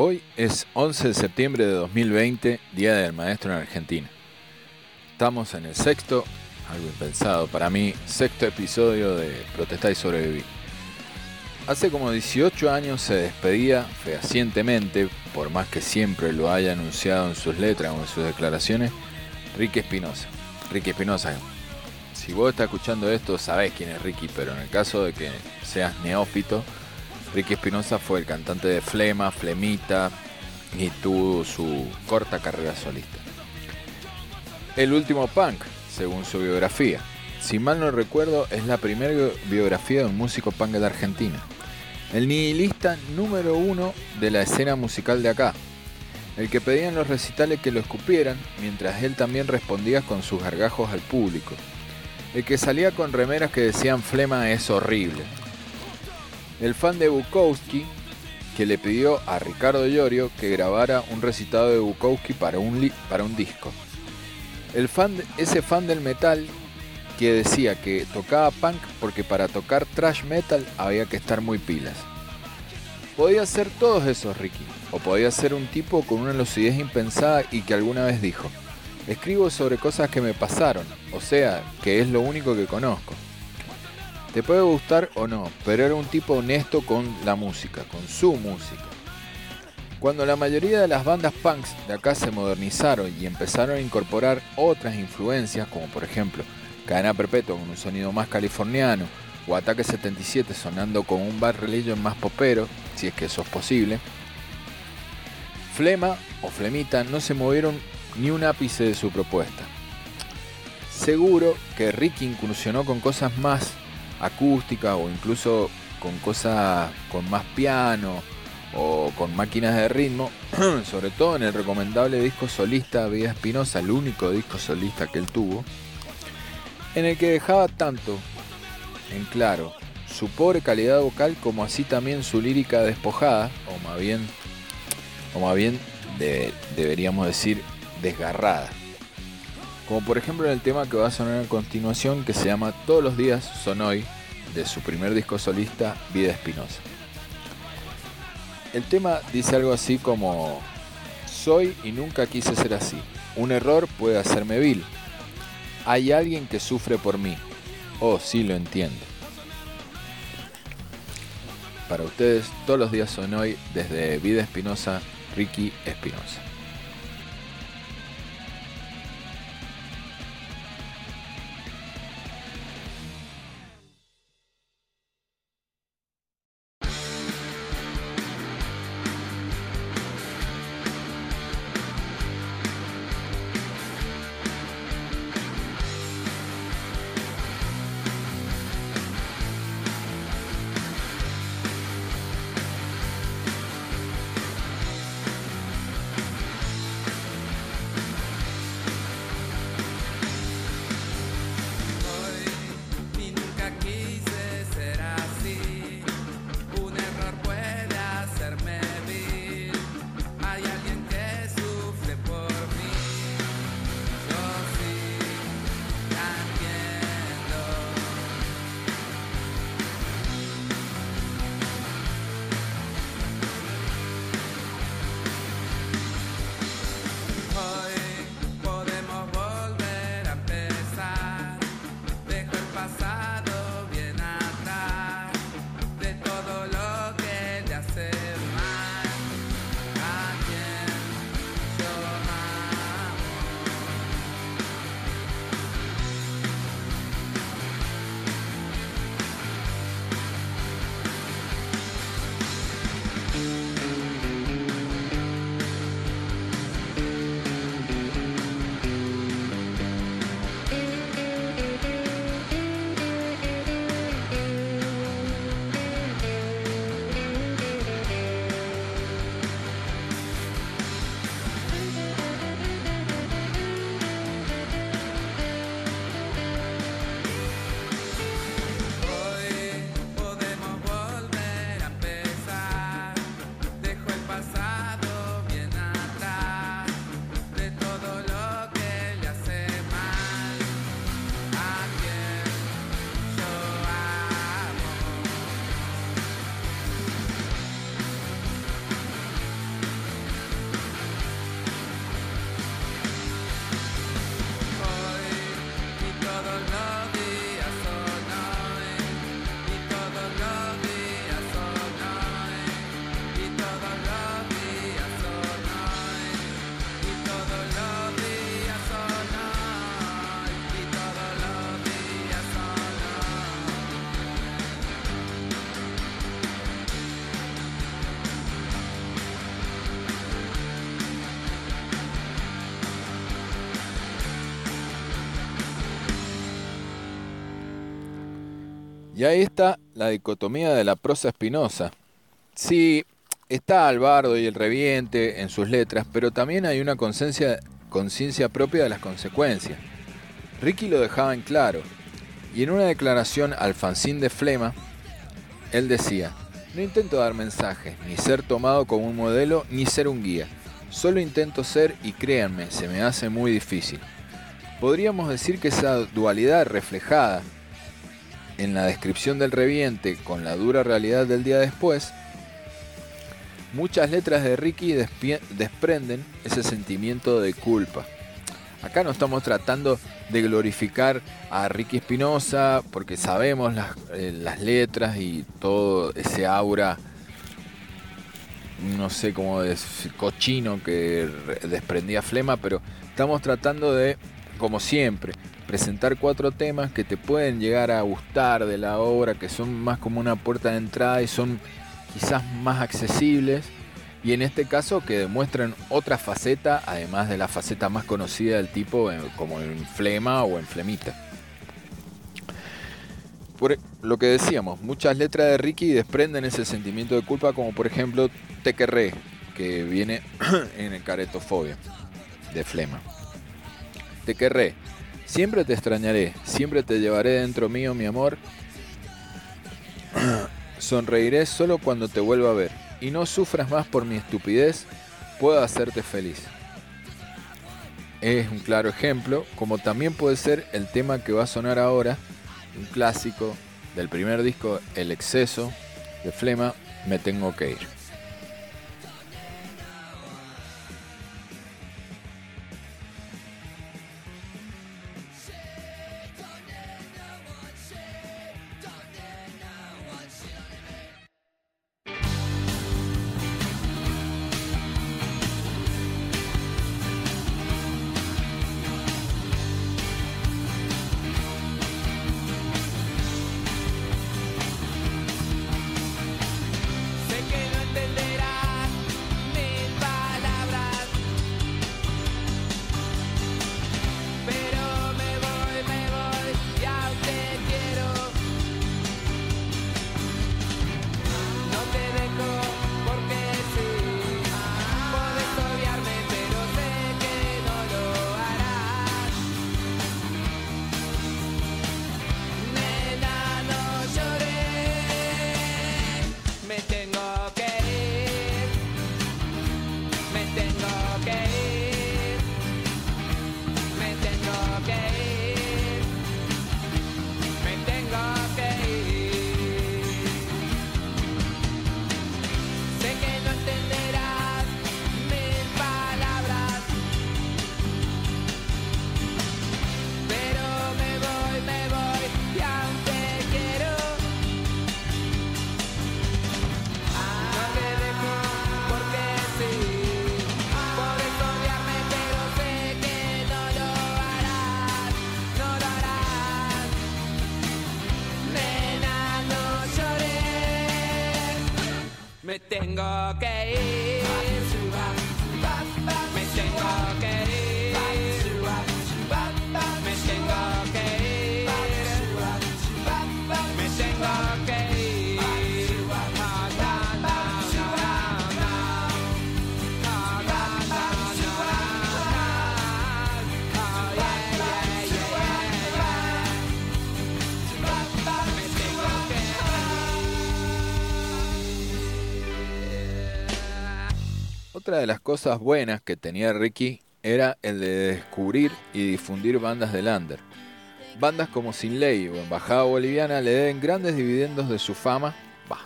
Hoy es 11 de septiembre de 2020, Día del Maestro en Argentina. Estamos en el sexto, algo impensado para mí, sexto episodio de Protestar y Sobrevivir. Hace como 18 años se despedía fehacientemente, por más que siempre lo haya anunciado en sus letras o en sus declaraciones, Ricky Espinosa. Ricky Espinosa, si vos estás escuchando esto, sabés quién es Ricky, pero en el caso de que seas neófito, Ricky Espinosa fue el cantante de Flema, Flemita y tuvo su corta carrera solista. El último punk, según su biografía. Si mal no recuerdo, es la primera biografía de un músico punk de Argentina. El nihilista número uno de la escena musical de acá. El que pedía en los recitales que lo escupieran, mientras él también respondía con sus gargajos al público. El que salía con remeras que decían Flema es horrible, el fan de Bukowski que le pidió a Ricardo Llorio que grabara un recitado de Bukowski para un, disco. El fan, ese fan del metal que decía que tocaba punk porque para tocar thrash metal había que estar muy pilas. Podía ser todos esos Ricky, o podía ser un tipo con una lucidez impensada y que alguna vez dijo, escribo sobre cosas que me pasaron, o sea, que es lo único que conozco. Te puede gustar o no, pero era un tipo honesto con la música, con su música. Cuando la mayoría de las bandas punks de acá se modernizaron y empezaron a incorporar otras influencias, como por ejemplo Cadena Perpetua con un sonido más californiano, o Ataque 77 sonando con un bar religion más popero, si es que eso es posible, Flema o Flemita no se movieron ni un ápice de su propuesta. Seguro que Ricky incursionó con cosas más acústica o incluso con cosas con más piano o con máquinas de ritmo, sobre todo en el recomendable disco solista Vida Espinosa, el único disco solista que él tuvo, en el que dejaba tanto en claro su pobre calidad vocal como así también su lírica despojada, o más bien, o más bien deberíamos decir desgarrada. Como por ejemplo en el tema que va a sonar a continuación que se llama Todos los días son hoy, de su primer disco solista Vida Espinosa. El tema dice algo así como, soy y nunca quise ser así. Un error puede hacerme vil. Hay alguien que sufre por mí. Oh, sí lo entiendo. Para ustedes, todos los días son hoy desde Vida Espinosa, Ricky Espinosa. Y ahí está la dicotomía de la prosa espinosa. Sí, está Albardo y el reviente en sus letras, pero también hay una conciencia propia de las consecuencias. Ricky lo dejaba en claro, y en una declaración al fanzine de Flema, él decía, no intento dar mensajes, ni ser tomado como un modelo, ni ser un guía. Solo intento ser y créanme, se me hace muy difícil. Podríamos decir que esa dualidad reflejada en la descripción del reviente con la dura realidad del día después, muchas letras de Ricky desprenden ese sentimiento de culpa. Acá no estamos tratando de glorificar a Ricky Espinosa porque sabemos las, eh, letras y todo ese aura, no sé cómo es, cochino que desprendía Flema, pero estamos tratando de, como siempre, presentar cuatro temas que te pueden llegar a gustar de la obra, que son más como una puerta de entrada y son quizás más accesibles y en este caso que demuestran otra faceta, además de la faceta más conocida del tipo, como en flema o en flemita. Por lo que decíamos, muchas letras de Ricky desprenden ese sentimiento de culpa, como por ejemplo Te querré, que viene en el caretofobia de flema. Te querré, siempre te extrañaré, siempre te llevaré dentro mío, mi amor. Sonreiré solo cuando te vuelva a ver y no sufras más por mi estupidez, puedo hacerte feliz. Es un claro ejemplo, como también puede ser el tema que va a sonar ahora, un clásico del primer disco, El exceso de Flema, Me tengo que ir. Tengo que ir. Otra de las cosas buenas que tenía Ricky era el de descubrir y difundir bandas de Lander. Bandas como Sin Ley o Embajada Boliviana le den grandes dividendos de su fama, bah,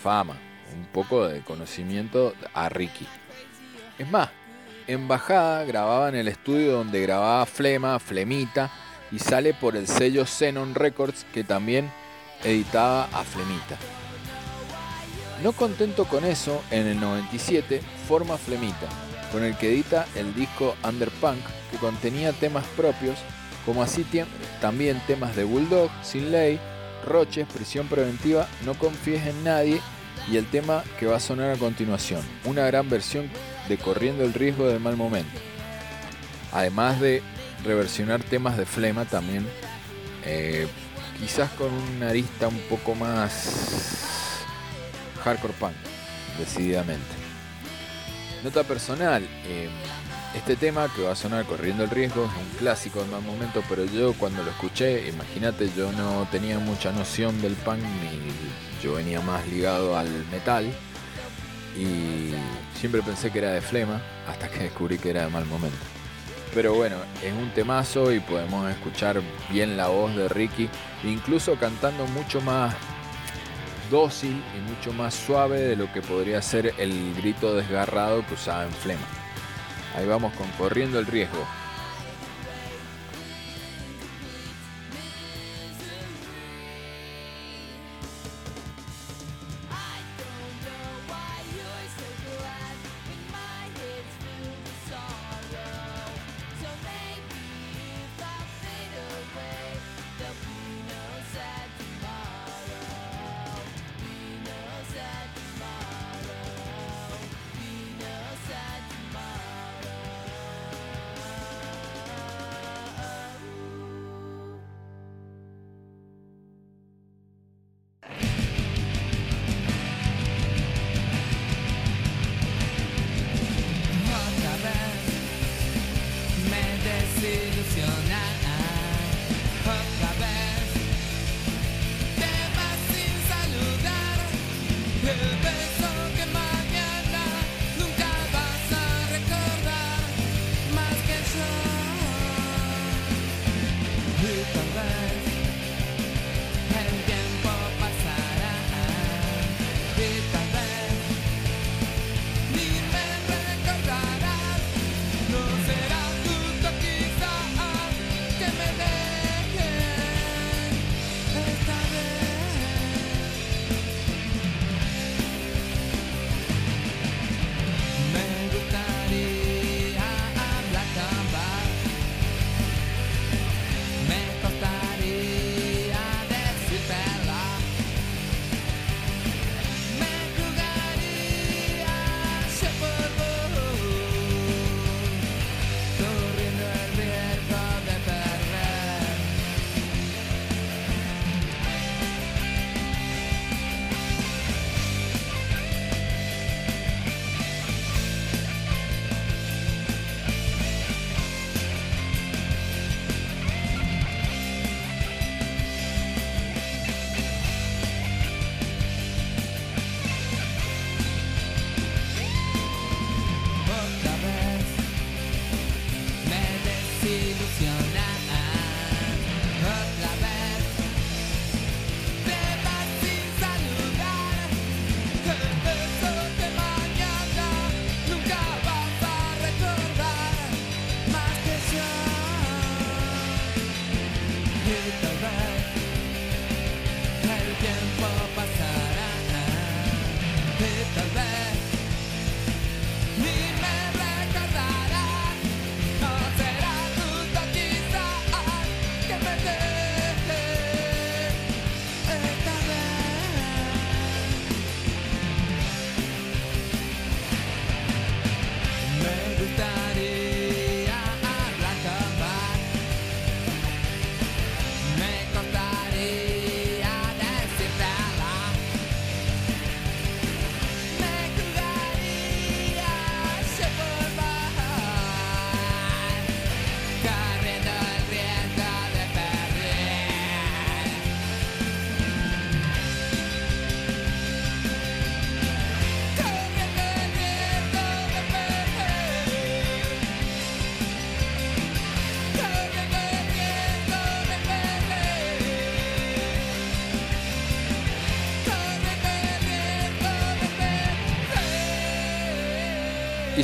fama, un poco de conocimiento a Ricky. Es más, Embajada grababa en el estudio donde grababa Flema, Flemita, y sale por el sello Xenon Records que también editaba a Flemita. No contento con eso, en el 97 forma Flemita, con el que edita el disco Underpunk, que contenía temas propios, como así también temas de Bulldog, Sin Ley, Roches, Prisión Preventiva, No confíes en nadie y el tema que va a sonar a continuación, una gran versión de Corriendo el riesgo del mal momento. Además de reversionar temas de Flema también, eh, quizás con una arista un poco más hardcore punk, decididamente. Nota personal, eh, este tema que va a sonar corriendo el riesgo es un clásico en más momento, pero yo cuando lo escuché, imagínate, yo no tenía mucha noción del punk, ni yo venía más ligado al metal y siempre pensé que era de flema hasta que descubrí que era de mal momento. Pero bueno, es un temazo y podemos escuchar bien la voz de Ricky, incluso cantando mucho más dócil y mucho más suave de lo que podría ser el grito desgarrado que usaba en Flema. Ahí vamos con corriendo el riesgo.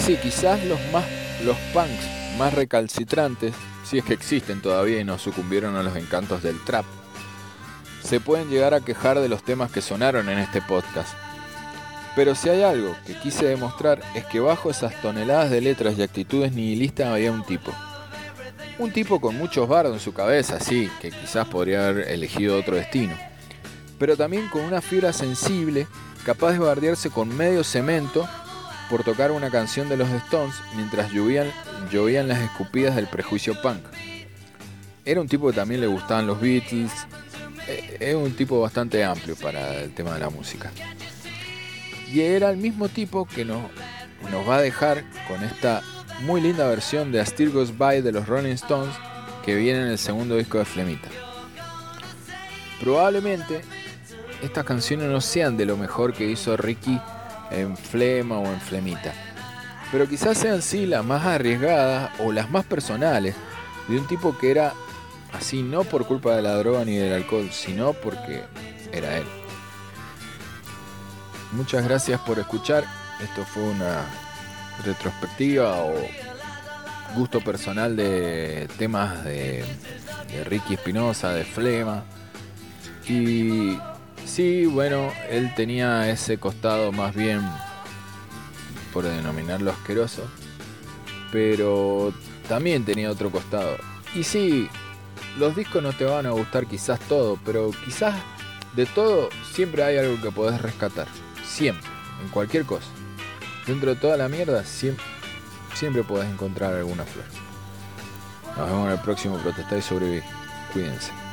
Sí, quizás los más los punks más recalcitrantes, si es que existen todavía y no sucumbieron a los encantos del trap, se pueden llegar a quejar de los temas que sonaron en este podcast. Pero si hay algo que quise demostrar es que bajo esas toneladas de letras y actitudes nihilistas había un tipo. Un tipo con muchos bardos en su cabeza, sí, que quizás podría haber elegido otro destino. Pero también con una fibra sensible, capaz de bardearse con medio cemento por tocar una canción de los Stones mientras llovían, las escupidas del prejuicio punk. Era un tipo que también le gustaban los Beatles, eh, es un tipo bastante amplio para el tema de la música. Y era el mismo tipo que nos, va a dejar con esta muy linda versión de A Still Goes By de los Rolling Stones que viene en el segundo disco de Flemita. Probablemente estas canciones no sean de lo mejor que hizo Ricky en Flema o en Flemita, pero quizás sean sí las más arriesgadas o las más personales de un tipo que era así no por culpa de la droga ni del alcohol, sino porque era él. Muchas gracias por escuchar. Esto fue una retrospectiva o gusto personal de temas de, Ricky Espinosa, de Flema. Y sí, bueno, él tenía ese costado más bien, por denominarlo asqueroso, pero también tenía otro costado. Y sí, los discos no te van a gustar quizás todo, pero quizás de todo siempre hay algo que podés rescatar. Siempre, en cualquier cosa. Dentro de toda la mierda, siempre, siempre podés encontrar alguna flor. Nos vemos en el próximo Protestar y Sobrevivir. Cuídense.